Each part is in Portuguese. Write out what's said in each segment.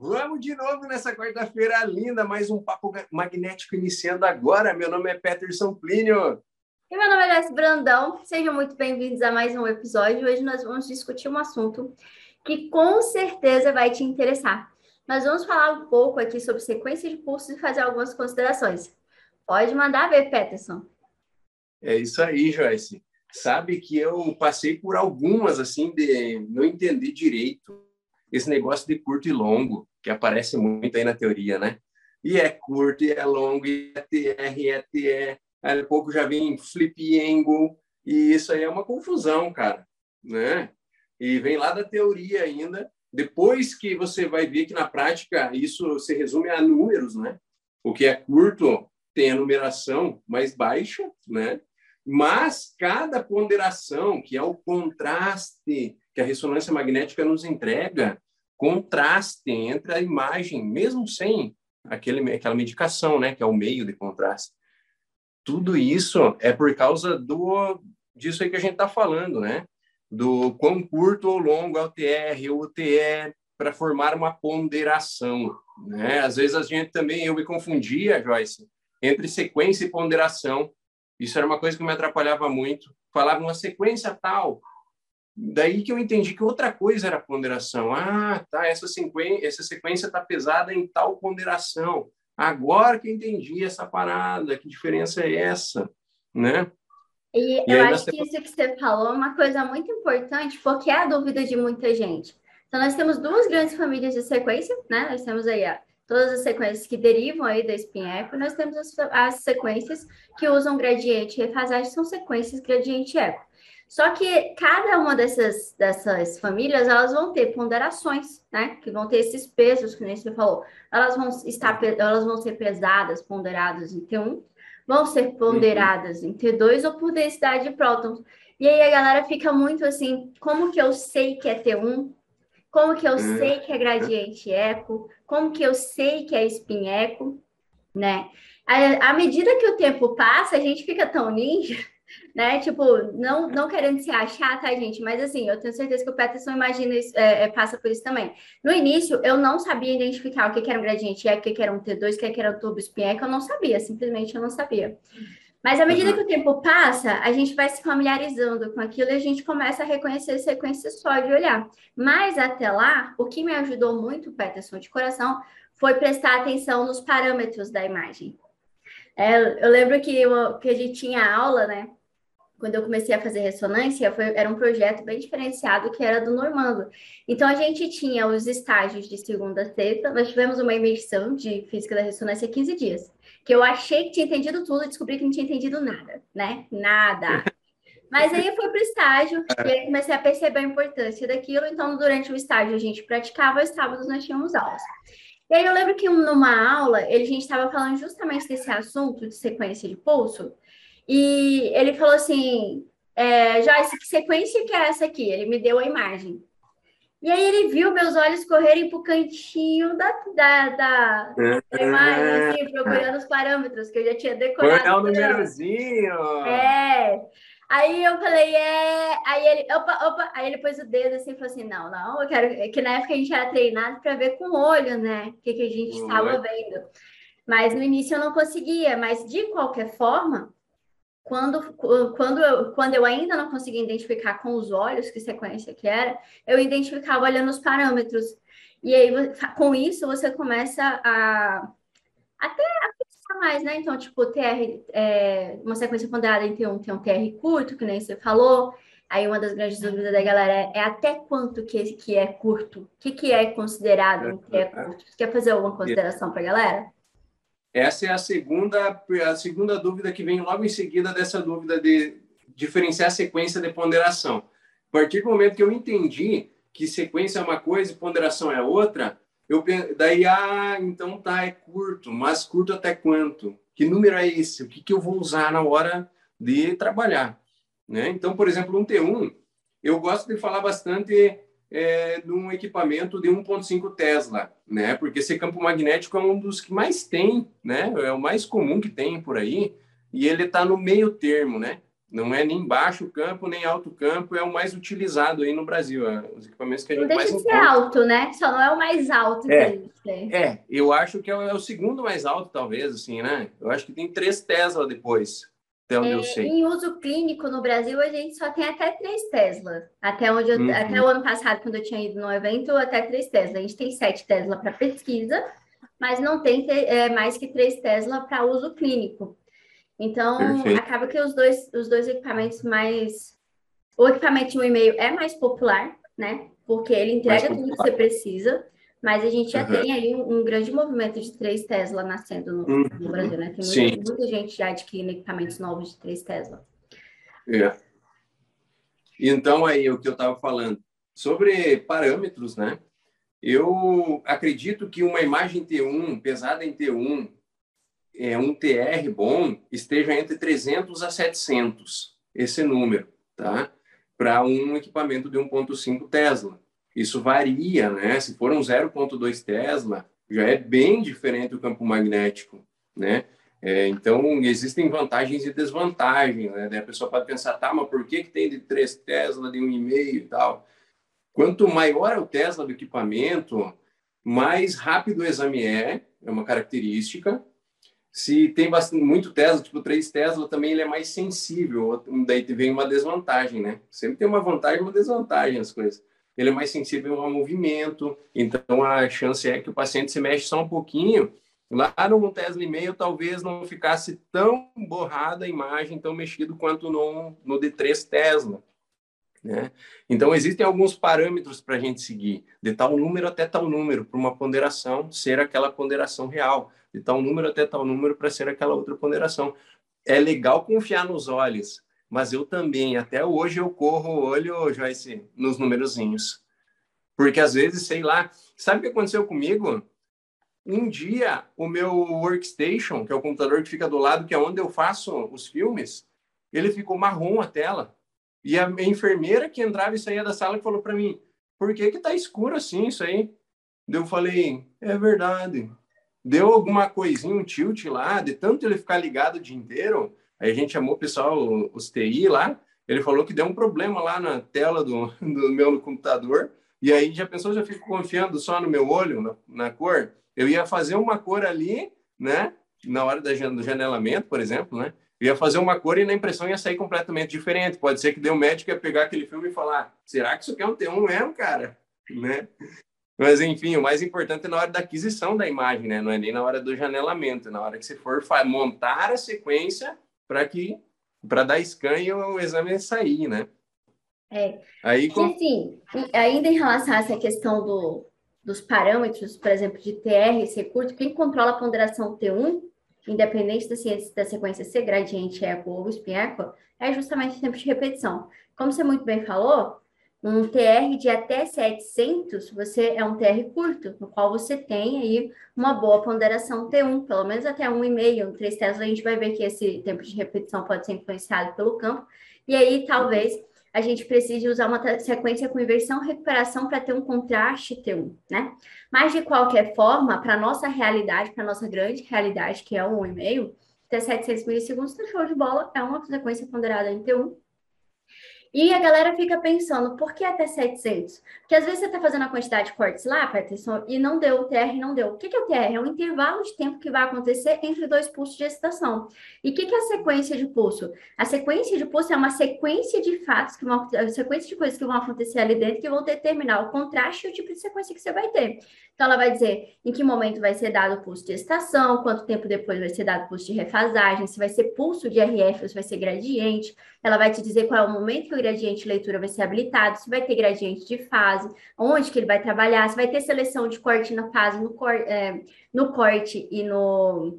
Vamos de novo nessa quarta-feira linda, mais um papo magnético iniciando agora. Meu nome é Peterson Plínio. E meu nome é Lécio Brandão. Sejam muito bem-vindos a mais um episódio. Hoje nós vamos discutir um assunto que com certeza vai te interessar. Nós vamos falar um pouco aqui sobre sequência de cursos e fazer algumas considerações. Pode mandar ver, Peterson. É isso aí, Joyce. Sabe que eu passei por algumas, assim, de não entender direito esse negócio de curto e longo, que aparece muito aí na teoria, né? E é curto, e é longo, e é TR, e é TE. Aí, pouco já vem flip angle, e isso aí é uma confusão, cara, né? E vem lá da teoria ainda. Depois que você vai ver que na prática isso se resume a números, né? O que é curto tem a numeração mais baixa, né? Mas cada ponderação, que é o contraste que a ressonância magnética nos entrega, contraste entre a imagem, mesmo sem aquele, aquela medicação, né, que é o meio de contraste. Tudo isso é por causa do disso aí que a gente está falando, né? Do quão curto ou longo é o TR ou o TE para formar uma ponderação, né? Às vezes a gente também, eu me confundia, Joyce, entre sequência e ponderação. Isso era uma coisa que me atrapalhava muito. Falava uma sequência tal, daí que eu entendi que outra coisa era ponderação. Ah, tá, essa sequência, essa sequência está pesada em tal ponderação. Agora que eu entendi essa parada, que diferença é essa, né? E, e eu acho que isso que você falou é uma coisa muito importante, porque é a dúvida de muita gente. Então, nós temos duas grandes famílias de sequência, né? Nós temos aí a todas as sequências que derivam aí da spin-echo, nós temos as, as, sequências que usam gradiente e refasagem, são sequências gradiente eco. Só que cada uma dessas, dessas famílias, elas vão ter ponderações, né? Que vão ter esses pesos, que nem você falou. Elas vão, estar, elas vão ser pesadas, ponderadas em T1, vão ser ponderadas uhum. em T2 ou por densidade de prótons. E aí a galera fica muito assim, como que eu sei que é T1? Como que eu uhum. sei que é gradiente eco? Como que eu sei que é spin eco? Né? À, à medida que o tempo passa, a gente fica tão ninja né? Tipo, não, não querendo se achar, tá, gente? Mas assim, eu tenho certeza que o Peterson imagina isso, é, é, passa por isso também. No início, eu não sabia identificar o que, que era um gradiente eco, o que, que era um T2, o que, que era um tubo spin eco, eu não sabia, simplesmente eu não sabia. Mas à medida que o tempo passa, a gente vai se familiarizando com aquilo e a gente começa a reconhecer sequências só de olhar. Mas até lá, o que me ajudou muito, Peterson, de coração, foi prestar atenção nos parâmetros da imagem. É, eu lembro que, eu, que a gente tinha aula, né? Quando eu comecei a fazer ressonância, foi, era um projeto bem diferenciado que era do Normando. Então, a gente tinha os estágios de segunda a sexta, nós tivemos uma imersão de física da ressonância 15 dias, que eu achei que tinha entendido tudo e descobri que não tinha entendido nada, né? Nada. Mas aí eu fui para o estágio e aí comecei a perceber a importância daquilo. Então, durante o estágio, a gente praticava, os sábados nós tínhamos aulas. E aí eu lembro que numa aula, a gente estava falando justamente desse assunto de sequência de pulso, e ele falou assim: é, Joyce, que sequência que é essa aqui? Ele me deu a imagem. E aí ele viu meus olhos correrem para o cantinho da, da, da, da imagem, assim, procurando os parâmetros, que eu já tinha decorado. Foi o númerozinho! É. Aí eu falei, é. Aí ele, opa, opa. Aí ele pôs o dedo assim e falou assim: não, não, eu quero. É que na época a gente era treinado para ver com o olho, né? O que, que a gente estava vendo. Mas no início eu não conseguia. Mas de qualquer forma, quando, quando, eu, quando eu ainda não conseguia identificar com os olhos que sequência que era, eu identificava olhando os parâmetros. E aí, com isso, você começa a até a pensar mais, né? Então, tipo, TR, é, uma sequência ponderada em T1 tem um TR curto, que nem você falou. Aí uma das grandes dúvidas da galera é, é até quanto que, que é curto? O que, que é considerado um TR curto? Você quer fazer alguma consideração para a galera? Essa é a segunda, a segunda dúvida que vem logo em seguida dessa dúvida de diferenciar sequência de ponderação. A partir do momento que eu entendi que sequência é uma coisa e ponderação é outra, eu daí ah, então tá é curto, mas curto até quanto? Que número é esse? O que, que eu vou usar na hora de trabalhar? Né? Então, por exemplo, um T1, eu gosto de falar bastante é, de um equipamento de 1.5 Tesla, né? Porque esse campo magnético é um dos que mais tem, né? É o mais comum que tem por aí e ele está no meio termo, né? Não é nem baixo campo, nem alto campo, é o mais utilizado aí no Brasil. É, os equipamentos que a gente não mais deixa de ser alto, né? Só não é o mais alto é. É, eu acho que é o, é o, segundo mais alto, talvez, assim, né? Eu acho que tem três Tesla depois, até onde é, eu sei. Em uso clínico no Brasil, a gente só tem até três Tesla. Até, onde eu, uhum. até o ano passado, quando eu tinha ido no evento, até três Tesla. A gente tem sete Tesla para pesquisa, mas não tem é, mais que três Tesla para uso clínico. Então, Perfeito. acaba que os dois, os dois equipamentos mais. O equipamento de um e-mail é mais popular, né? Porque ele entrega tudo que você precisa, mas a gente já uhum. tem aí um, um, grande movimento de três Tesla nascendo no, uhum. no Brasil, né? Tem muita, muita, gente já adquirindo equipamentos novos de três Tesla. É. Então, aí, o que eu estava falando. Sobre parâmetros, né? Eu acredito que uma imagem T1, pesada em T1, é, um TR bom esteja entre 300 a 700, esse número, tá? Para um equipamento de 1.5 Tesla. Isso varia, né? Se for um 0.2 Tesla, já é bem diferente do campo magnético, né? É, então, existem vantagens e desvantagens, né? Daí a pessoa pode pensar, tá, mas por que, que tem de 3 Tesla, de 1,5 e tal? Quanto maior é o Tesla do equipamento, mais rápido o exame é, é uma característica, se tem bastante, muito Tesla, tipo 3 Tesla, também ele é mais sensível. Daí vem uma desvantagem, né? Sempre tem uma vantagem e uma desvantagem as coisas. Ele é mais sensível ao movimento, então a chance é que o paciente se mexe só um pouquinho. Lá no Tesla e meio, talvez não ficasse tão borrada a imagem, tão mexido quanto no, no D3 Tesla. Né? Então, existem alguns parâmetros para a gente seguir, de tal número até tal número, para uma ponderação ser aquela ponderação real de tal número até tal número para ser aquela outra ponderação. É legal confiar nos olhos, mas eu também, até hoje, eu corro o olho, Joyce, nos numerozinhos. Porque às vezes, sei lá, sabe o que aconteceu comigo? Um dia, o meu workstation, que é o computador que fica do lado, que é onde eu faço os filmes, ele ficou marrom a tela. E a enfermeira que entrava e saía da sala falou para mim: por que que tá escuro assim isso aí? Eu falei: é verdade deu alguma coisinha, um tilt lá, de tanto ele ficar ligado o dia inteiro, aí a gente chamou o pessoal, os TI lá, ele falou que deu um problema lá na tela do, do meu computador, e aí já pensou, já fico confiando só no meu olho, na, na cor? Eu ia fazer uma cor ali, né, na hora da, do janelamento, por exemplo, né, eu ia fazer uma cor e na impressão ia sair completamente diferente. Pode ser que deu médico ia pegar aquele filme e falar: será que isso aqui é um T1 mesmo, cara? Né? Mas, enfim, o mais importante é na hora da aquisição da imagem, né? Não é nem na hora do janelamento, é na hora que você for montar a sequência para que para dar scan e o exame sair, né? É. Aí, com... Assim, ainda em relação a essa questão do, dos parâmetros, por exemplo, de TR ser curto, quem controla a ponderação T1, independente da, da sequência ser gradiente, eco ou spin eco, é justamente o tempo de repetição. Como você muito bem falou, um TR de até 700, você é um TR curto, no qual você tem aí uma boa ponderação T1, pelo menos até 1,5, 3 Tesla, a gente vai ver que esse tempo de repetição pode ser influenciado pelo campo, e aí talvez a gente precise usar uma sequência com inversão recuperação para ter um contraste T1, né? Mas de qualquer forma, para nossa realidade, para nossa grande realidade, que é o 1,5, até 700 milissegundos, tá show de bola, é uma sequência ponderada em T1, e a galera fica pensando, por que até 700? Porque às vezes você está fazendo a quantidade de cortes lá, Peterson, e não deu, o TR não deu. O que é o TR? É o intervalo de tempo que vai acontecer entre dois pulsos de excitação. E o que é a sequência de pulso? A sequência de pulso é uma sequência de fatos, que vão, sequência de coisas que vão acontecer ali dentro, que vão determinar o contraste e o tipo de sequência que você vai ter. Então, ela vai dizer em que momento vai ser dado o pulso de excitação, quanto tempo depois vai ser dado o pulso de refasagem, se vai ser pulso de RF ou se vai ser gradiente. Ela vai te dizer qual é o momento que o gradiente de leitura vai ser habilitado, se vai ter gradiente de fase, onde que ele vai trabalhar, se vai ter seleção de corte na fase, no, cor, é, no corte e no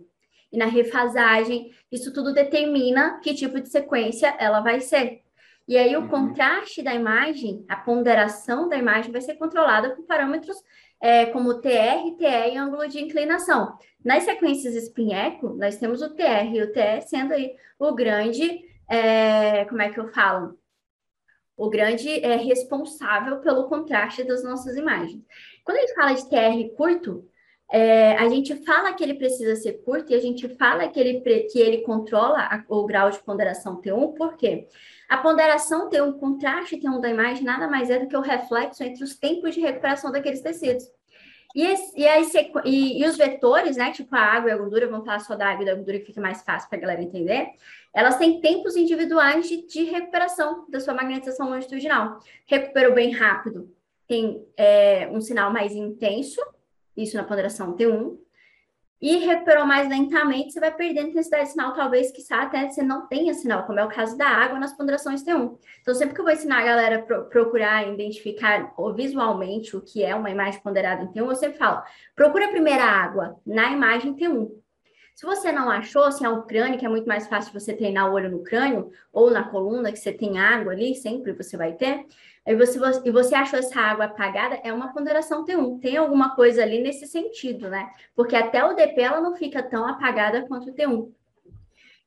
e na refasagem. Isso tudo determina que tipo de sequência ela vai ser. E aí o uhum. contraste da imagem, a ponderação da imagem vai ser controlada por parâmetros é, como TR, TE e ângulo de inclinação. Nas sequências spin-eco, nós temos o TR e o TE sendo aí o grande, é, como é que eu falo? O grande é, responsável pelo contraste das nossas imagens. Quando a gente fala de TR curto, é, a gente fala que ele precisa ser curto e a gente fala que ele, que ele controla a, o grau de ponderação T1, por quê? A ponderação T1, o contraste T1 da imagem, nada mais é do que o reflexo entre os tempos de recuperação daqueles tecidos. E, esse, e, e, e, os vetores, né, tipo a água e a gordura, vamos falar só da água e da gordura que fica mais fácil para a galera entender, elas têm tempos individuais de, de, recuperação da sua magnetização longitudinal. Recuperou bem rápido, tem é, um sinal mais intenso, isso na ponderação T1, e recuperou mais lentamente, você vai perdendo intensidade de sinal, talvez que até você não tenha sinal, como é o caso da água nas ponderações T1. Então, sempre que eu vou ensinar a galera a pro, procurar identificar visualmente o que é uma imagem ponderada em T1, eu sempre falo, procura a primeira água na imagem T1. Se você não achou, se é um crânio, que é muito mais fácil você treinar o olho no crânio, ou na coluna, que você tem água ali, sempre você vai ter, e você, e você achou essa água apagada, é uma ponderação T1. Tem alguma coisa ali nesse sentido, né? Porque até o DP ela não fica tão apagada quanto o T1.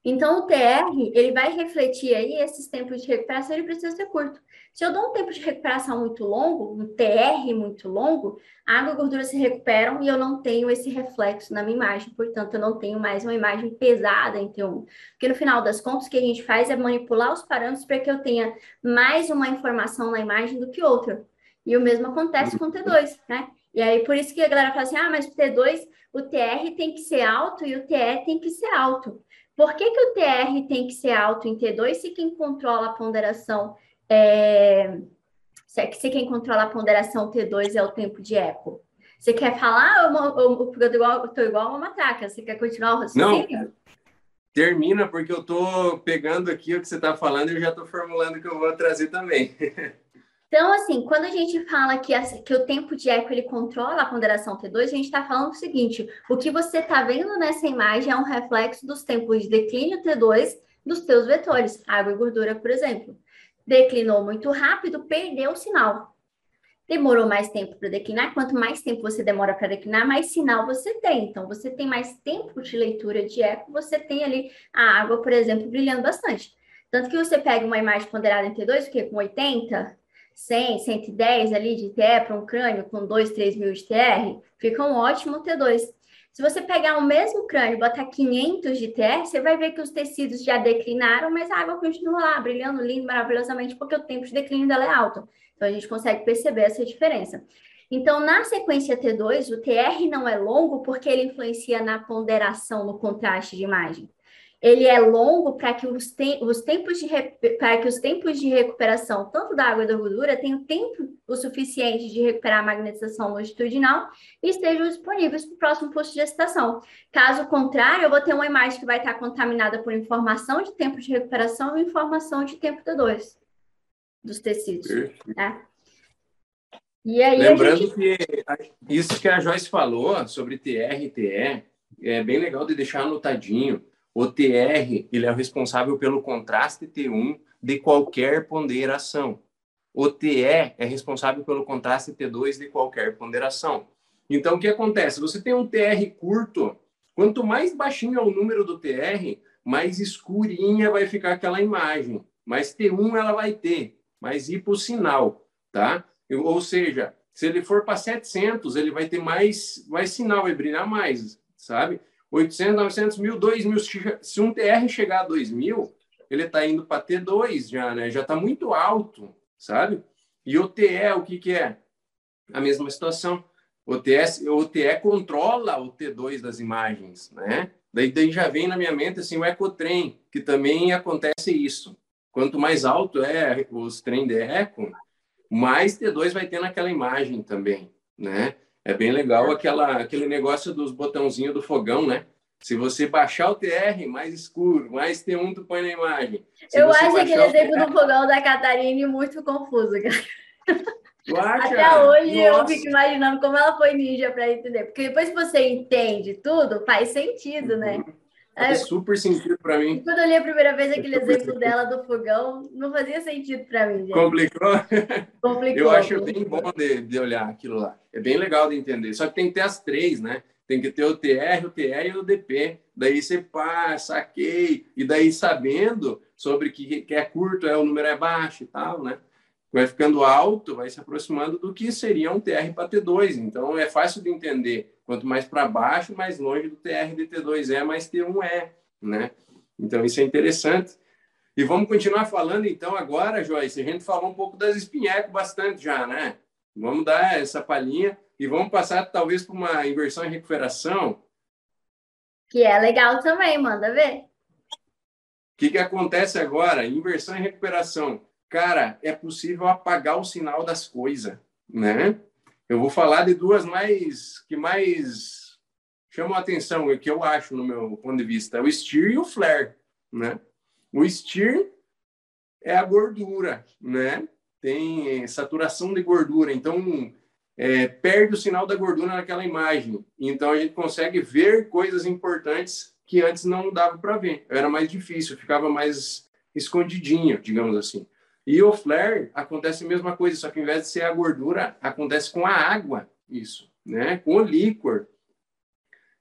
Então, o TR, ele vai refletir aí esses tempos de recuperação, ele precisa ser curto. Se eu dou um tempo de recuperação muito longo, um TR muito longo, a água e a gordura se recuperam e eu não tenho esse reflexo na minha imagem, portanto, eu não tenho mais uma imagem pesada em T1. Porque no final das contas, o que a gente faz é manipular os parâmetros para que eu tenha mais uma informação na imagem do que outra. E o mesmo acontece com o T2, né? E aí, por isso que a galera fala assim, ah, mas o T2, o TR tem que ser alto e o TE tem que ser alto. Por que, que o TR tem que ser alto em T2 se quem controla a ponderação é... se quem controla a ponderação T2 é o tempo de eco? Você quer falar ou eu estou igual uma matraca? Você quer continuar o raciocínio? Não. Termina, porque eu estou pegando aqui o que você está falando e eu já estou formulando o que eu vou trazer também. Então, assim, quando a gente fala que, que o tempo de eco ele controla a ponderação T2, a gente está falando o seguinte: o que você está vendo nessa imagem é um reflexo dos tempos de declínio T2 dos teus vetores, água e gordura, por exemplo. Declinou muito rápido, perdeu o sinal. Demorou mais tempo para declinar. Quanto mais tempo você demora para declinar, mais sinal você tem. Então, você tem mais tempo de leitura de eco, você tem ali a água, por exemplo, brilhando bastante. Tanto que você pega uma imagem ponderada em T2, que com 80, 100, 110 ali de TE para um crânio com 2, 3 mil de TR, fica um ótimo T2. Se você pegar o mesmo crânio e botar 500 de TR, você vai ver que os tecidos já declinaram, mas a água continua lá, brilhando lindo, maravilhosamente, porque o tempo de declínio dela é alto. Então, a gente consegue perceber essa diferença. Então, na sequência T2, o TR não é longo porque ele influencia na ponderação, no contraste de imagem ele é longo para que os, te os tempos de para que os tempos de recuperação, tanto da água e da gordura, tenham tempo o suficiente de recuperar a magnetização longitudinal e estejam disponíveis para o próximo posto de gestação. Caso contrário, eu vou ter uma imagem que vai estar contaminada por informação de tempo de recuperação e informação de tempo T2 dos tecidos. Né? E aí Lembrando gente... que isso que a Joyce falou sobre TR e TE é bem legal de deixar anotadinho o TR ele é o responsável pelo contraste T1 de qualquer ponderação. O TE é responsável pelo contraste T2 de qualquer ponderação. Então, o que acontece? Você tem um TR curto, quanto mais baixinho é o número do TR, mais escurinha vai ficar aquela imagem. Mais T1 ela vai ter, mais ir para o sinal, tá? Ou seja, se ele for para 700, ele vai ter mais, mais sinal, vai brilhar mais, sabe? 800, 900 mil, 2 mil. Se um TR chegar a 2 mil, ele está indo para T2 já, né? Já está muito alto, sabe? E o TE, o que, que é? A mesma situação. O, TS, o TE controla o T2 das imagens, né? Daí, daí já vem na minha mente assim, o ecotrem, que também acontece isso. Quanto mais alto é os trem de eco, mais T2 vai ter naquela imagem também, né? É bem legal aquela, aquele negócio dos botãozinhos do fogão, né? Se você baixar o TR mais escuro, mais T1 tu põe na imagem. Se eu acho aquele exemplo TR... do fogão da Catarina muito confuso, cara. Até hoje Nossa. eu fico imaginando como ela foi ninja para entender. Porque depois que você entende tudo, faz sentido, né? Uhum. É super sentido para mim. Quando eu li a primeira vez aquele exemplo sentido. dela do fogão, não fazia sentido para mim. Gente. Complicou? Complicou. Eu acho bem bom de, de olhar aquilo lá. É bem legal de entender. Só que tem que ter as três, né? Tem que ter o TR, o TE e o DP. Daí você pá, saquei. E daí sabendo sobre que, que é curto, é o número é baixo e tal, né? vai ficando alto, vai se aproximando do que seria um TR para T2. Então, é fácil de entender. Quanto mais para baixo, mais longe do TR de T2 é, mais T1 é, né? Então, isso é interessante. E vamos continuar falando, então, agora, Joyce. A gente falou um pouco das espinhecos bastante já, né? Vamos dar essa palhinha e vamos passar, talvez, para uma inversão e recuperação. Que é legal também, manda ver. O que, que acontece agora? Inversão e recuperação cara, é possível apagar o sinal das coisas, né? Eu vou falar de duas mais que mais chamam a atenção, que eu acho no meu ponto de vista, o steer e o flare, né? O steer é a gordura, né? Tem saturação de gordura, então é, perde o sinal da gordura naquela imagem. Então a gente consegue ver coisas importantes que antes não dava para ver. Era mais difícil, ficava mais escondidinho, digamos assim. E o flare acontece a mesma coisa, só que ao invés de ser a gordura, acontece com a água, isso, né? Com o líquor.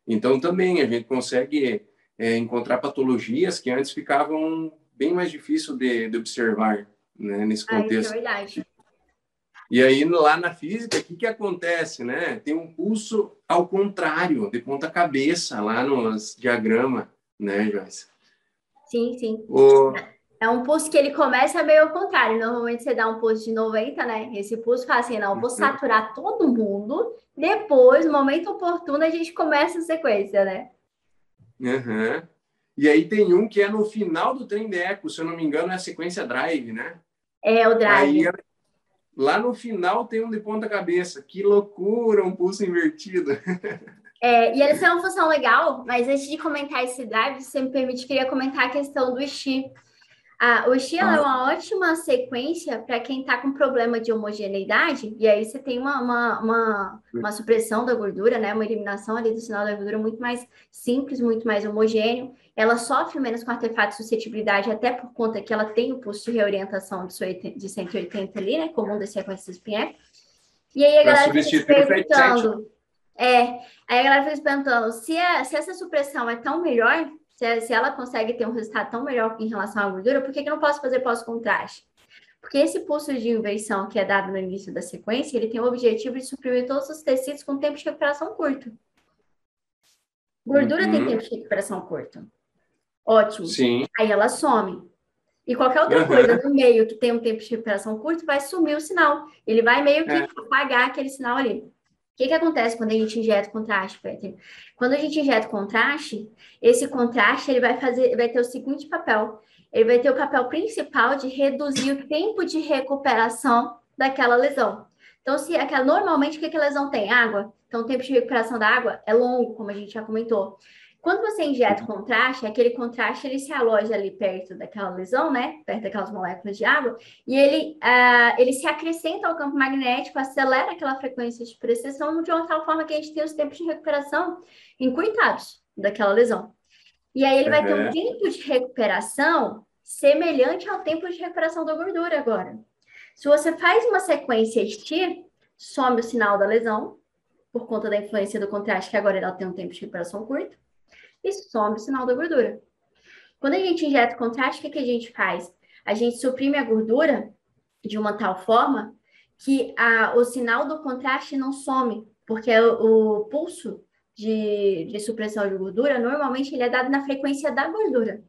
Então, também a gente consegue é, encontrar patologias que antes ficavam bem mais difícil de, de observar, né? Nesse contexto. Ah, é verdade. E aí, lá na física, o que, que acontece, né? Tem um pulso ao contrário, de ponta cabeça, lá no diagrama, né, Joyce? Sim, sim. O... É um pulso que ele começa meio ao contrário. Normalmente você dá um pulso de 90, né? Esse pulso fala assim: não, vou uhum. saturar todo mundo. Depois, no momento oportuno, a gente começa a sequência, né? Uhum. E aí tem um que é no final do trem de eco, se eu não me engano, é a sequência drive, né? É, o drive. Aí, lá no final tem um de ponta cabeça. Que loucura, um pulso invertido. É, e eles têm uma função legal, mas antes de comentar esse drive, se você me permite, queria comentar a questão do Xi. Ah, o Xi ah. é uma ótima sequência para quem está com problema de homogeneidade, e aí você tem uma, uma, uma, uma, supressão da gordura, né? Uma eliminação ali do sinal da gordura muito mais simples, muito mais homogêneo. Ela sofre menos com artefato de suscetibilidade, até por conta que ela tem o pulso de reorientação de 180 ali, né? Comum das sequências PIEC. E aí a galera fica se perguntando. É, aí a galera fica se perguntando se, a, se essa supressão é tão melhor se, se ela consegue ter um resultado tão melhor em relação à gordura, por que, que eu não posso fazer pós-contraste? Porque esse pulso de inversão que é dado no início da sequência, ele tem o objetivo de suprimir todos os tecidos com tempo de recuperação curto. Gordura uhum. tem tempo de recuperação curto. Ótimo. Sim. Aí ela some. E qualquer outra uhum. coisa no meio que tem um tempo de recuperação curto vai sumir o sinal. Ele vai meio que é. apagar aquele sinal ali. Que, que acontece quando a gente injeta contraste, Peter? Quando a gente injeta contraste, esse contraste ele vai fazer, vai ter o seguinte papel. Ele vai ter o papel principal de reduzir o tempo de recuperação daquela lesão. Então, se aquela, normalmente o que, que a lesão tem? Água. Então, o tempo de recuperação da água é longo, como a gente já comentou. Quando você injeta contraste, aquele contraste ele se aloja ali perto daquela lesão, né? Perto daquelas moléculas de água, e ele, uh, ele se acrescenta ao campo magnético, acelera aquela frequência de precessão de uma tal forma que a gente tem os tempos de recuperação encurtados daquela lesão. E aí ele vai ter um tempo de recuperação semelhante ao tempo de recuperação da gordura agora. Se você faz uma sequência ST, some o sinal da lesão, por conta da influência do contraste, que agora ela tem um tempo de recuperação curto e some o sinal da gordura. Quando a gente injeta contraste, o que, que a gente faz? A gente suprime a gordura de uma tal forma que a, o sinal do contraste não some, porque o, o pulso de, de, supressão de gordura, normalmente ele é dado na frequência da gordura.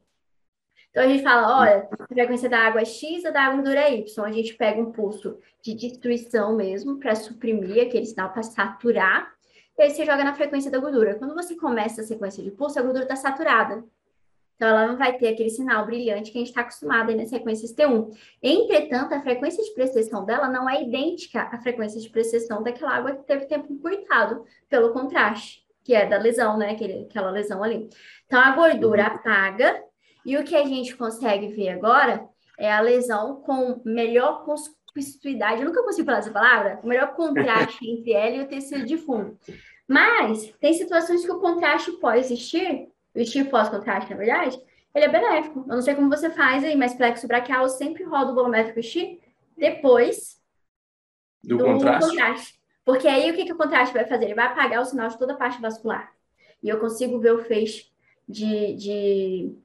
Então a gente fala, olha, a frequência da água é X, a da gordura é Y. A gente pega um pulso de destruição mesmo para suprimir aquele sinal, para saturar e aí você joga na frequência da gordura. Quando você começa a sequência de pulso, a gordura está saturada. Então, ela não vai ter aquele sinal brilhante que a gente está acostumado aí nas sequências T1. Entretanto, a frequência de precessão dela não é idêntica à frequência de precessão daquela água que teve tempo encurtado pelo contraste, que é da lesão, né? Aquele, aquela lesão ali. Então, a gordura uhum. apaga e o que a gente consegue ver agora é a lesão com melhor conspicuidade, eu nunca consigo falar essa palavra, o melhor contraste entre ela e o tecido de fundo. Mas tem situações que o contraste pode existir, o estilo pós-contraste, na verdade, ele é benéfico. Eu não sei como você faz aí, mas plexo braquial sempre roda o volumétrico X depois do, do contraste. contraste. Porque aí o que, que o contraste vai fazer? Ele vai apagar o sinal de toda a parte vascular. E eu consigo ver o feixe de, de,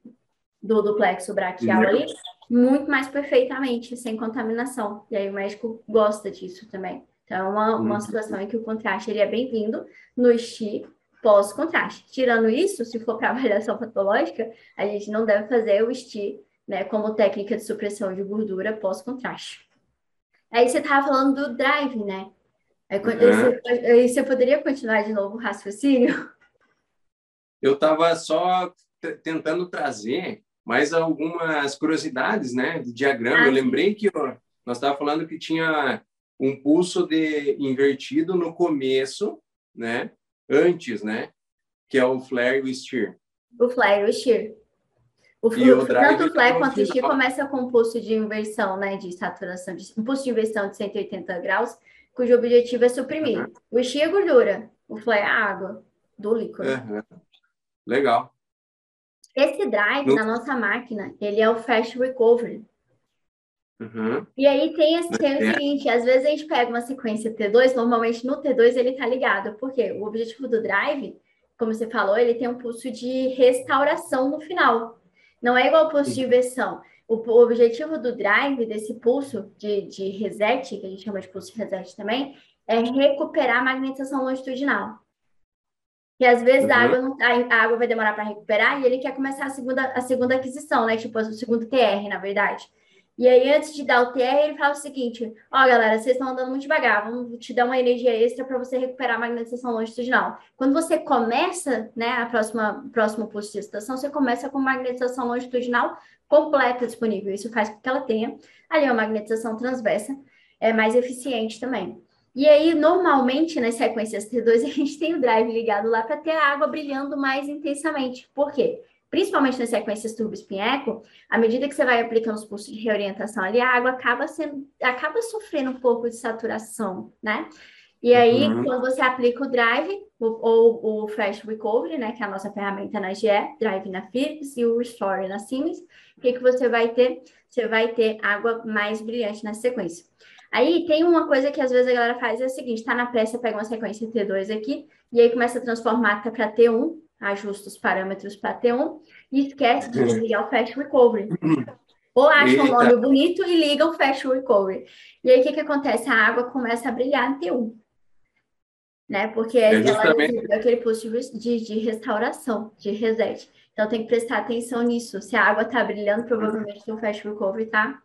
do, do plexo braquial ali muito mais perfeitamente, sem contaminação. E aí o médico gosta disso também. Então, é uma, uma uhum. situação em que o contraste ele é bem-vindo no STI pós-contraste. Tirando isso, se for para avaliação patológica, a gente não deve fazer o STI né, como técnica de supressão de gordura pós-contraste. Aí você estava falando do drive, né? Aí, uhum. você, aí você poderia continuar de novo o raciocínio? Eu estava só tentando trazer mais algumas curiosidades, né, do diagrama. Ah, eu lembrei que ó, nós estávamos falando que tinha um pulso de invertido no começo, né, antes, né, que é o flare e o steer. O flare e o steer. O fluxo, tanto o flare quanto o steer começa com um pulso de inversão, né, de saturação, de, um pulso de inversão de 180 graus, cujo objetivo é suprimir. Uhum. O steer é gordura, o flare é água do líquido. Uhum. Legal. Esse drive na nossa máquina, ele é o Fast Recovery. Uhum. E aí tem, esse, tem o é. seguinte, às vezes a gente pega uma sequência T2, normalmente no T2 ele tá ligado, porque o objetivo do drive, como você falou, ele tem um pulso de restauração no final. Não é igual o pulso de inversão. O, o objetivo do drive, desse pulso de, de reset, que a gente chama de pulso de reset também, é recuperar a magnetização longitudinal. Que às vezes uhum. a, água não, a, água vai demorar para recuperar e ele quer começar a segunda, a segunda aquisição, né? Tipo, o segundo TR, na verdade. E aí, antes de dar o TR, ele fala o seguinte: Ó, oh, galera, vocês estão andando muito devagar, vamos te dar uma energia extra para você recuperar a magnetização longitudinal. Quando você começa, né, a próxima, próximo posto de estação, você começa com magnetização longitudinal completa disponível. Isso faz com que ela tenha ali uma magnetização transversa é mais eficiente também. E aí, normalmente, nas sequências T2, a gente tem o drive ligado lá para ter a água brilhando mais intensamente. Por quê? Principalmente nas sequências turbo spin eco, à medida que você vai aplicando os pulsos de reorientação ali, a água acaba sendo, acaba sofrendo um pouco de saturação, né? E aí, uhum. quando você aplica o drive, ou, ou o Fast Recovery, né, que é a nossa ferramenta na GE, Drive na Philips e o Restore na Siemens, o que, que você vai ter? Você vai ter água mais brilhante na sequência. Aí tem uma coisa que às vezes a galera faz, é o seguinte, tá na pressa, pega uma sequência T2 aqui, e aí começa a transformar para T1, ajusta os parâmetros para T1, e esquece de desligar o Fast Recovery. Ou acha um nome bonito e liga o Fast Recovery. E aí o que, que acontece? A água começa a brilhar em T1. Né? Porque é aquele pulso de, de restauração, de reset. Então tem que prestar atenção nisso. Se a água está brilhando, provavelmente o Fast Recovery está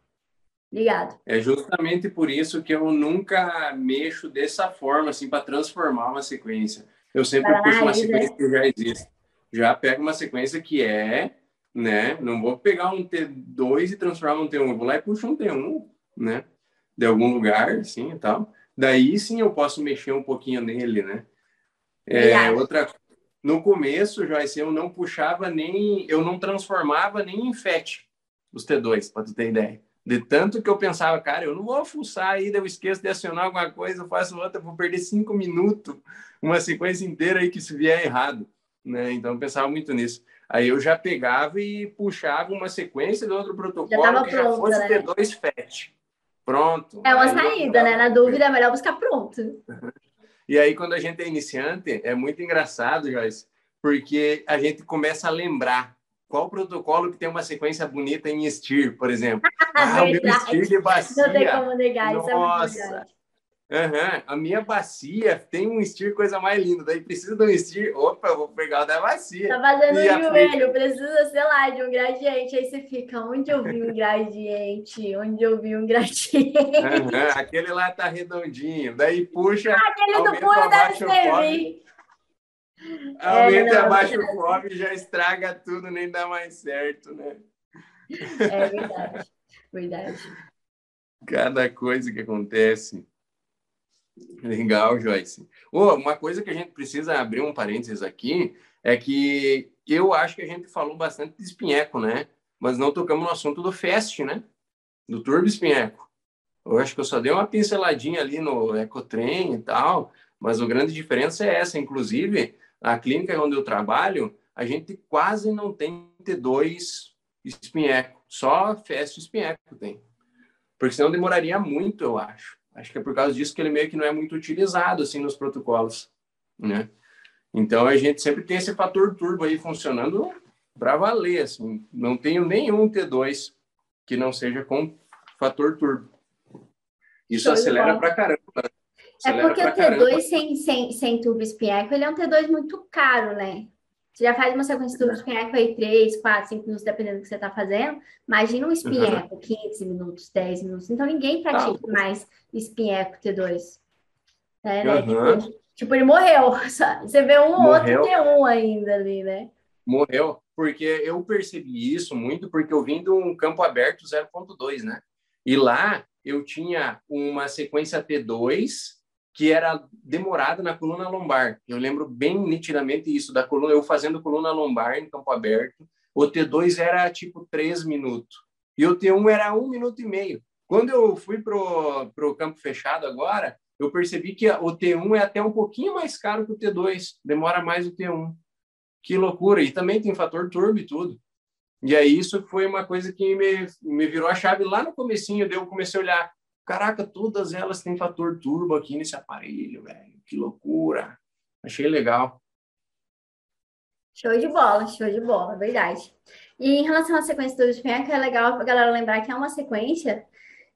Obrigado. É justamente por isso que eu nunca mexo dessa forma, assim, para transformar uma sequência. Eu sempre puxo uma sequência que já existe. Já pego uma sequência que é, né? Não vou pegar um T2 e transformar um T1. Eu vou lá e puxo um T1, né? De algum lugar, assim e tal. Daí sim eu posso mexer um pouquinho nele, né? É, outra no começo, Joyce, eu não puxava nem, eu não transformava nem em FET os T2, para tu ter ideia. De tanto que eu pensava, cara, eu não vou fuçar aí, eu esqueço de acionar alguma coisa, eu faço outra, vou perder cinco minutos, uma sequência inteira aí que se vier errado, né? Então eu pensava muito nisso. Aí eu já pegava e puxava uma sequência de outro protocolo já que pronto, já fosse né? T2 FET. Pronto. É uma saída, né? Na dúvida é melhor buscar pronto. E aí quando a gente é iniciante, é muito engraçado, Joyce, porque a gente começa a lembrar qual protocolo que tem uma sequência bonita em STIR, por exemplo? ah, o meu STIR de bacia. Não tem como negar, Nossa. isso é muito Uhum. A minha bacia tem um STIR coisa mais linda. Daí precisa de um STIR. Opa, eu vou pegar o da bacia. Tá fazendo um joelho, precisa, sei lá, de um gradiente. Aí você fica, onde eu vi um gradiente? Onde eu vi um gradiente? Uhum. Aquele lá tá redondinho. Daí puxa. Ah, aquele do pulo deve servir. Aumenta é, abaixa o fome já estraga tudo, nem dá mais certo, né? É verdade, verdade. Cada coisa que acontece. Legal, Joyce. Oh, uma coisa que a gente precisa abrir um parênteses aqui é que eu acho que a gente falou bastante de espinheco, né? Mas não tocamos no assunto do FEST, né? Do Turbo Espinheco. Eu acho que eu só dei uma pinceladinha ali no Ecotrem e tal, mas a grande diferença é essa. Inclusive, a clínica onde eu trabalho, a gente quase não tem T2 espinheco, só festa espinheco tem. Porque senão demoraria muito, eu acho. Acho que é por causa disso que ele meio que não é muito utilizado assim nos protocolos, né? Então a gente sempre tem esse fator turbo aí funcionando para valer, assim. Não tenho nenhum T2 que não seja com fator turbo. Isso Show acelera pra caramba. É é porque o T2 sem, sem, sem turbo espinheco, ele é um T2 muito caro, né? Você já faz uma sequência de turbo espinheco aí 3, 4, 5 minutos, dependendo do que você está fazendo. Imagina um espinheco, uhum. 15 minutos, 10 minutos. Então, ninguém pratica tá. mais espinheco T2. É, né? Uhum. Tipo, tipo, ele morreu. Você vê um ou outro T1 ainda ali, né? Morreu, porque eu percebi isso muito porque eu vim de um campo aberto 0.2, né? E lá eu tinha uma sequência T2 que era demorada na coluna lombar. Eu lembro bem nitidamente isso, da coluna, eu fazendo coluna lombar em campo aberto. O T2 era tipo três minutos e o T1 era um minuto e meio. Quando eu fui pro, pro campo fechado agora, eu percebi que o T1 é até um pouquinho mais caro que o T2, demora mais o T1. Que loucura! E também tem fator turbo e tudo. E aí isso foi uma coisa que me, me virou a chave lá no comecinho, eu comecei a olhar, Caraca, todas elas têm fator turbo aqui nesse aparelho, velho. Que loucura. Achei legal. Show de bola, show de bola, verdade. E em relação à sequência do Spank, é legal a galera lembrar que é uma sequência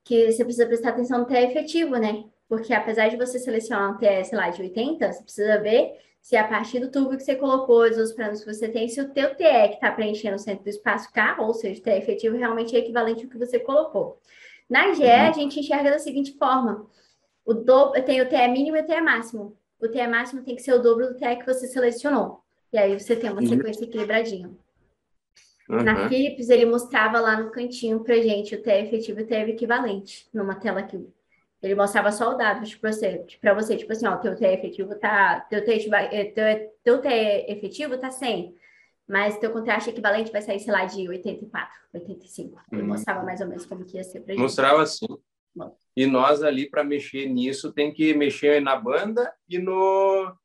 que você precisa prestar atenção no TE efetivo, né? Porque apesar de você selecionar um sei lá, de 80, você precisa ver se a partir do tubo que você colocou, os planos que você tem, se o teu TE que está preenchendo o centro do espaço K, ou seja, o TE efetivo realmente é equivalente ao que você colocou. Na GE, uhum. a gente enxerga da seguinte forma: o dobro, tem o TE mínimo e o TE máximo. O TE máximo tem que ser o dobro do TE que você selecionou. E aí você tem uma uhum. sequência equilibradinha. Uhum. Na Philips, ele mostrava lá no cantinho pra gente o TE efetivo e o TE equivalente, numa tela aqui. Ele mostrava só o dado para você, para você, tipo assim, ó, teu TE efetivo tá, teu TE, teu, teu TE efetivo tá 100 mas teu contraste equivalente vai sair, sei lá, de 84, 85. Ele uhum. mostrava mais ou menos como que ia ser para gente. Mostrava. Bom. E nós ali, para mexer nisso, tem que mexer na banda e no,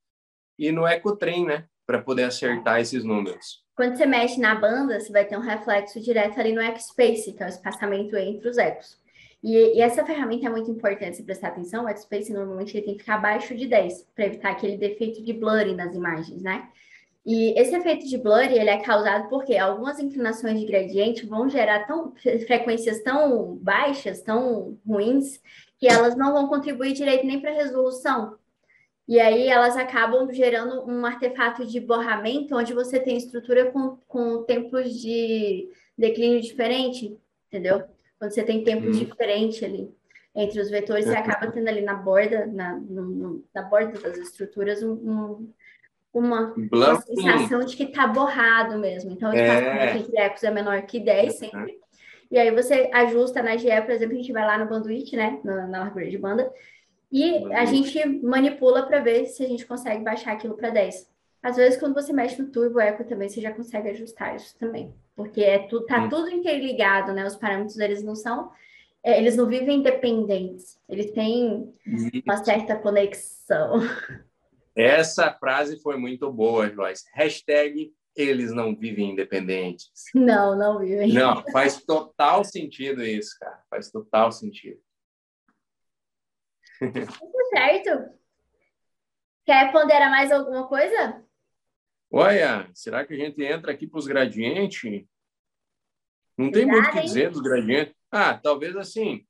e no Ecotrem, né? Para poder acertar esses números. Quando você mexe na banda, você vai ter um reflexo direto ali no X-Space, que é o espaçamento entre os ecos. E, e, essa ferramenta é muito importante se prestar atenção. O X-Space normalmente ele tem que ficar abaixo de 10, para evitar aquele defeito de blurring nas imagens, né? E esse efeito de blur ele é causado porque algumas inclinações de gradiente vão gerar tão, frequências tão baixas, tão ruins, que elas não vão contribuir direito nem para a resolução. E aí elas acabam gerando um artefato de borramento, onde você tem estrutura com, com tempos de declínio diferente, entendeu? Quando você tem tempos hum. diferentes ali entre os vetores, você acaba tendo ali na borda, na, no, na borda das estruturas, um, um uma, uma sensação de que está borrado mesmo. Então, espaçamento é. entre ecos é menor que 10 sempre. E aí você ajusta na GE, por exemplo, a gente vai lá no bandwidth, né, na, na largura de banda, e a gente manipula para ver se a gente consegue baixar aquilo para 10. Às vezes, quando você mexe no turbo eco também, você já consegue ajustar isso também. Porque é tu, tá hum. tudo interligado, né? Os parâmetros, eles não são... É, eles não vivem independentes. Eles têm uma certa conexão. Essa frase foi muito boa, Joyce. Hashtag eles não vivem independentes. Não, não vivem. Não, faz total sentido isso, cara. Faz total sentido. Tudo certo. Quer ponderar mais alguma coisa? Olha, será que a gente entra aqui para os gradientes? Não tem muito o que dizer dos gradientes. Ah, talvez assim,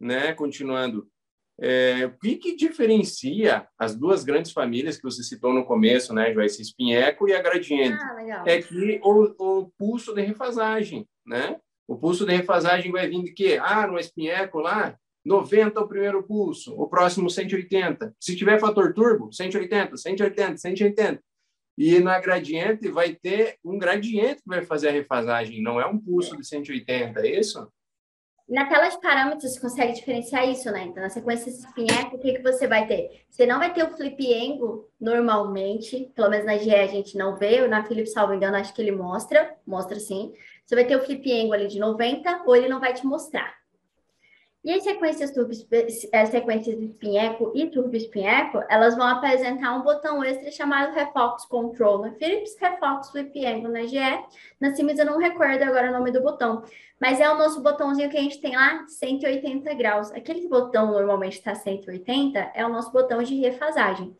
né? Continuando. É, o que, que, diferencia as duas grandes famílias que você citou no começo, né, Joyce? Espinheco e a gradiente. Ah, é que o, o, pulso de refasagem, né? O pulso de refasagem vai vir de quê? Ah, no espinheco lá, 90 o primeiro pulso, o próximo 180. Se tiver fator turbo, 180, 180, 180. E na gradiente vai ter um gradiente que vai fazer a refasagem, não é um pulso de 180, é isso? Na tela de parâmetros, você consegue diferenciar isso, né? Então, na sequência espinheco, o que, que você vai ter? Você não vai ter o flip angle normalmente, pelo menos na GE a gente não vê, na Philips, salvo engano, acho que ele mostra, mostra sim. Você vai ter o flip angle ali de 90, ou ele não vai te mostrar. E as sequências, turbo, as sequências de espinheco e turbo espinheco, elas vão apresentar um botão extra chamado Refox Control na Philips, Refox Flip Angle na GE. Na Siemens eu não recordo agora o nome do botão, mas é o nosso botãozinho que a gente tem lá, 180 graus. Aquele botão normalmente está 180, é o nosso botão de refasagem.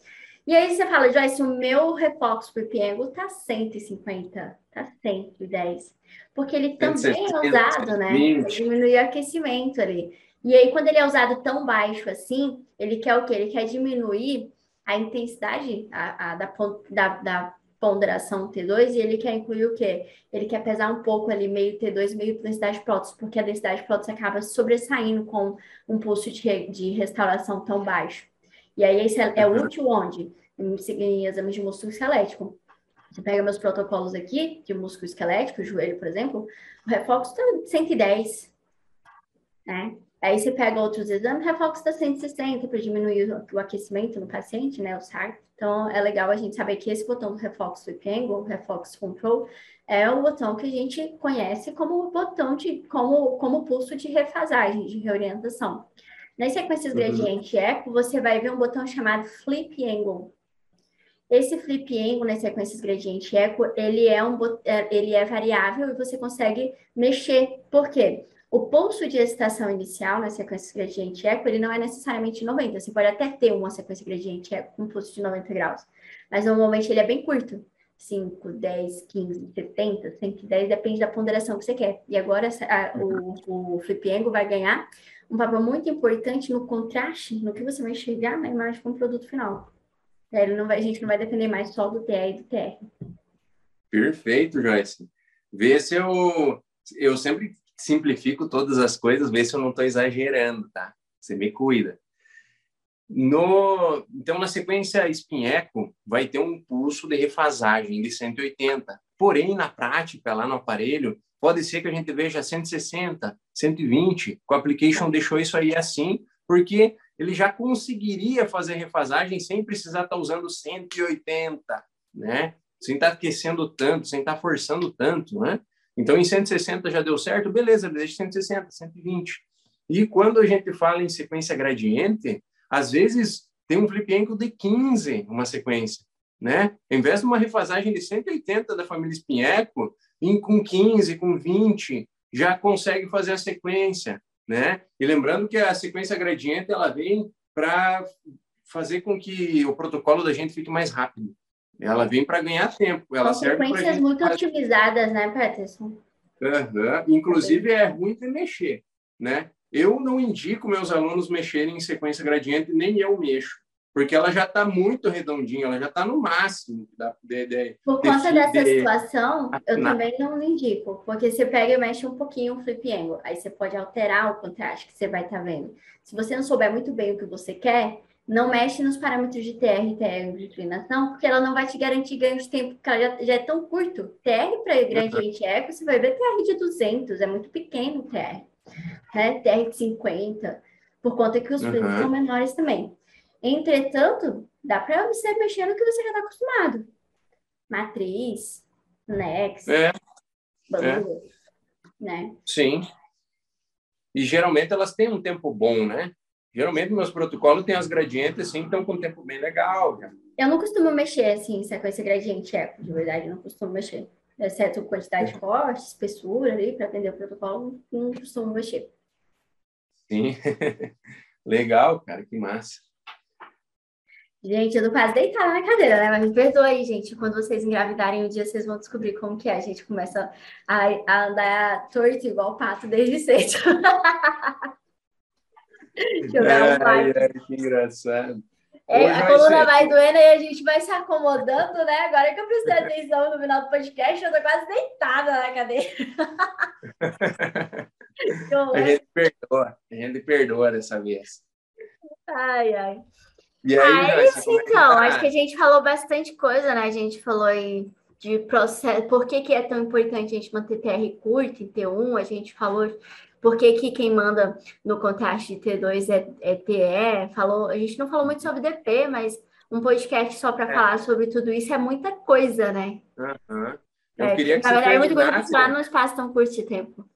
E aí você fala, Joyce, o meu refox Pipiengo tá 150, tá 110. Porque ele também é usado, né? Diminuir o aquecimento ali. E aí, quando ele é usado tão baixo assim, ele quer o quê? Ele quer diminuir a intensidade a, a, da, da, da ponderação T2 e ele quer incluir o quê? Ele quer pesar um pouco ali, meio T2, meio densidade prótese, porque a densidade prótese acaba sobressaindo com um pulso de, de restauração tão baixo. E aí, esse é, é útil onde? Em, em exames de músculo esquelético. Você pega meus protocolos aqui, de músculo esquelético, joelho, por exemplo, o reflexo está 110, né? Aí você pega outros exames, o reflexo está 160 para diminuir o, aquecimento no paciente, né? O SAR. Então, é legal a gente saber que esse botão do reflexo Sweep Angle, o reflexo Control, é o botão que a gente conhece como botão de, como, como pulso de refasagem, de reorientação. Nas sequências uhum. gradiente eco, você vai ver um botão chamado Flip Angle. Esse flip angle nas sequências gradiente eco, ele é, um, é, ele é variável e você consegue mexer. Por quê? O pulso de excitação inicial na sequência gradiente eco, ele não é necessariamente 90. Você pode até ter uma sequência gradiente eco com pulso de 90 graus, mas normalmente ele é bem curto. 5, 10, 15, 70, 110, depende da ponderação que você quer. E agora a, o, o flip angle vai ganhar um papel muito importante no contraste, no que você vai enxergar na imagem com o produto final. Ele não vai, a gente não vai depender mais só do TR e do TR. Perfeito, Joyce. Vê se eu... Eu sempre simplifico todas as coisas, vê se eu não estou exagerando, tá? Você me cuida. No, então, na sequência espinheco, vai ter um pulso de refasagem de 180. Porém, na prática, lá no aparelho, pode ser que a gente veja 160, 120. O application deixou isso aí assim, porque ele já conseguiria fazer refasagem sem precisar estar tá usando 180, né? Sem estar tá aquecendo tanto, sem estar tá forçando tanto, né? Então, em 160 já deu certo, beleza, deixa 160, 120. E quando a gente fala em sequência gradiente, às vezes tem um flip ankle de 15, uma sequência, né? Em vez de uma refasagem de 180 da família Espinheco, em, com 15, com 20, já consegue fazer a sequência né? E lembrando que a sequência gradiente ela vem para fazer com que o protocolo da gente fique mais rápido. Ela vem para ganhar tempo. Ela Com sequências muito fazer... otimizadas, né, Peterson? Uhum. Inclusive, é ruim de mexer, né? Eu não indico meus alunos mexerem em sequência gradiente, nem eu mexo porque ela já está muito redondinha, ela já está no máximo. Da, de, de, Por conta de, dessa situação, eu na... também não indico, porque você pega e mexe um pouquinho o flip angle, aí você pode alterar o contraste que você vai estar tá vendo. Se você não souber muito bem o que você quer, não mexe nos parâmetros de TR e TR de inclinação, porque ela não vai te garantir ganho de tempo, porque ela já, já é tão curto. TR para gradiente uhum. eco, você vai ver TR de 200, é muito pequeno o TR. Né? TR de 50, por conta que os uhum. são menores também. Entretanto, dá para você mexer no que você já está acostumado. Matriz, Nex, é. Bangor, é. né? Sim. E geralmente elas têm um tempo bom, né? Geralmente meus protocolos têm as gradientes assim, estão com um tempo bem legal. Já. Eu não costumo mexer assim, sequência gradiente eco, de verdade, não costumo mexer. Exceto quantidade de corte, espessura ali, para atender o protocolo, não costumo mexer. Sim. legal, cara, que massa. Gente, eu tô quase deitada na cadeira, né? Mas me perdoa aí, gente. Quando vocês engravidarem um dia, vocês vão descobrir como que é. A gente começa a, a andar torto igual pato desde cedo. Jogar um ai, ai, que engraçado. É, a coluna vai doendo e a gente vai se acomodando, né? Agora que eu prestei atenção no final do podcast, eu tô quase deitada na cadeira. a gente perdoa, a gente perdoa dessa vez. Ai, ai. E aí, ah, é isso, então. Tá? Acho que a gente falou bastante coisa, né? A gente falou aí de processo, por que, que é tão importante a gente manter TR curto em T1, a gente falou por que, que quem manda no contraste de T2 é, é TE, falou, a gente não falou muito sobre DP, mas um podcast só para é. falar sobre tudo isso é muita coisa, né? Uhum. Eu é, queria que, você verdade, é muita coisa para falar num espaço tão curto de tempo.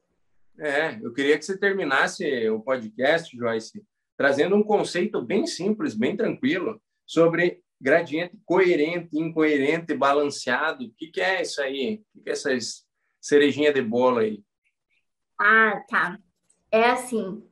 É, eu queria que você terminasse o podcast, Joyce, trazendo um conceito bem simples, bem tranquilo, sobre gradiente coerente, incoerente, balanceado. O que, que é isso aí? O que, que é essa cerejinha de bolo aí? Ah, tá. É assim.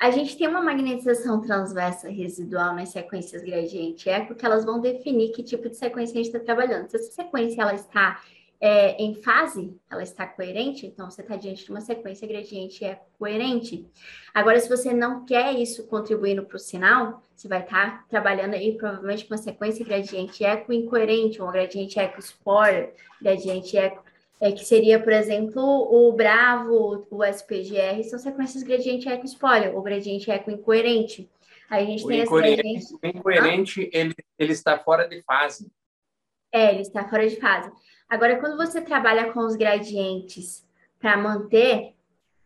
A gente tem uma magnetização transversa residual nas sequências gradiente eco, que elas vão definir que tipo de sequência a gente está trabalhando. Se essa sequência ela está é, em fase, ela está coerente, então você está diante de uma sequência gradiente é coerente. Agora, se você não quer isso contribuindo para o sinal, você vai estar tá trabalhando aí provavelmente com uma sequência gradiente eco incoerente, ou um gradiente eco spore, gradiente eco, é, que seria, por exemplo, o Bravo, o SPGR, são sequências gradiente eco spore, ou gradiente eco incoerente. Aí a gente o tem incoerente, gradiente... O incoerente, ah? ele, ele está fora de fase. É, ele está fora de fase. Agora, quando você trabalha com os gradientes para manter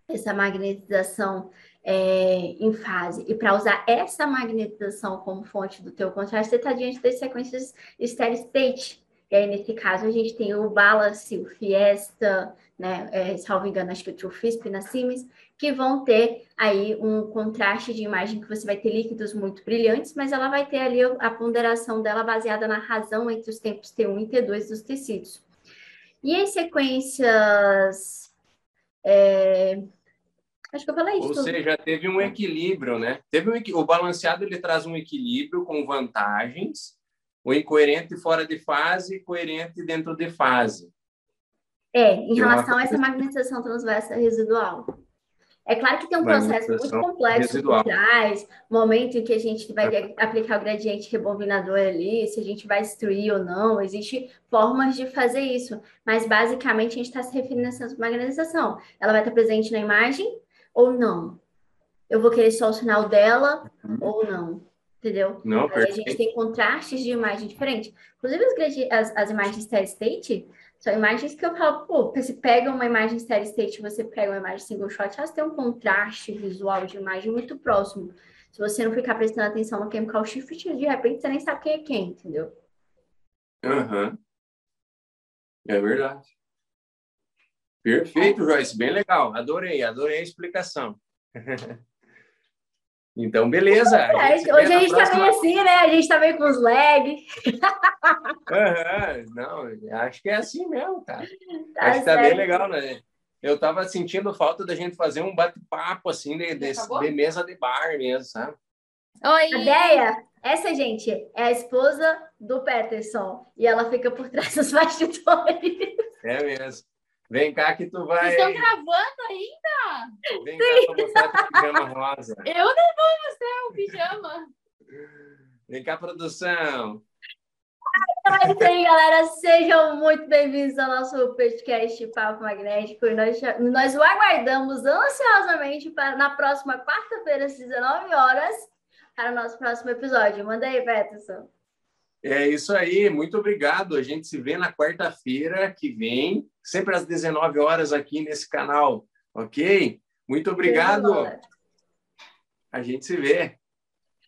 essa magnetização é, em fase e para usar essa magnetização como fonte do teu contraste, você está diante das sequências steady state. E aí, nesse caso, a gente tem o Balance, o Fiesta, né, é, salvo engano, acho que o True Fisp na Siemens, que vão ter aí um contraste de imagem que você vai ter líquidos muito brilhantes, mas ela vai ter ali a ponderação dela baseada na razão entre os tempos T1 e T2 dos tecidos. E as sequências. É... Acho que eu falei isso. Ou seja, teve um equilíbrio, né? Teve um, o balanceado ele traz um equilíbrio com vantagens, o incoerente fora de fase e coerente dentro de fase. É, em relação a essa magnetização transversa residual. É claro que tem um processo muito complexo por trás, momento em que a gente vai aplicar o gradiente rebobinador ali, se a gente vai destruir ou não, existe formas de fazer isso, mas basicamente a gente está se referindo a essa magnetização. Ela vai estar presente na imagem ou não? Eu vou querer só o sinal dela uhum. ou não? Entendeu? Não, Aí a gente tem contrastes de imagem diferente. Inclusive, as, as imagens steady state, são imagens que eu falo, pô, você pega uma imagem steady state, você pega uma imagem single shot, elas têm um contraste visual de imagem muito próximo. Se você não ficar prestando atenção no chemical shift, de repente você nem sabe quem é quem, entendeu? Aham. Uhum. É verdade. Perfeito, Joyce. Bem legal. Adorei, adorei a explicação. Então, beleza. É, hoje a gente está próxima... meio assim, né? A gente está meio com os lag. uhum, não, acho que é assim mesmo, cara. Tá acho que tá bem legal, né? Eu estava sentindo falta da gente fazer um bate-papo, assim, de, de, de, mesa de bar mesmo, sabe? Oi! A Deia, essa, gente, é a esposa do Peterson. E ela fica por trás dos bastidores. É mesmo. Vem cá que tu vai. Vocês estão gravando ainda? Vem Sim. cá pra mostrar teu pijama rosa. Eu não vou mostrar o pijama. Vem cá, produção. Isso aí, galera. Sejam muito bem-vindos ao nosso podcast Papo Magnético. Nós, nós o aguardamos ansiosamente para na próxima quarta-feira, às 19 horas, para o nosso próximo episódio. Manda aí, Peterson. É isso aí, muito obrigado. A gente se vê na quarta-feira que vem, sempre às 19 horas aqui nesse canal, ok? Muito obrigado. A gente se vê.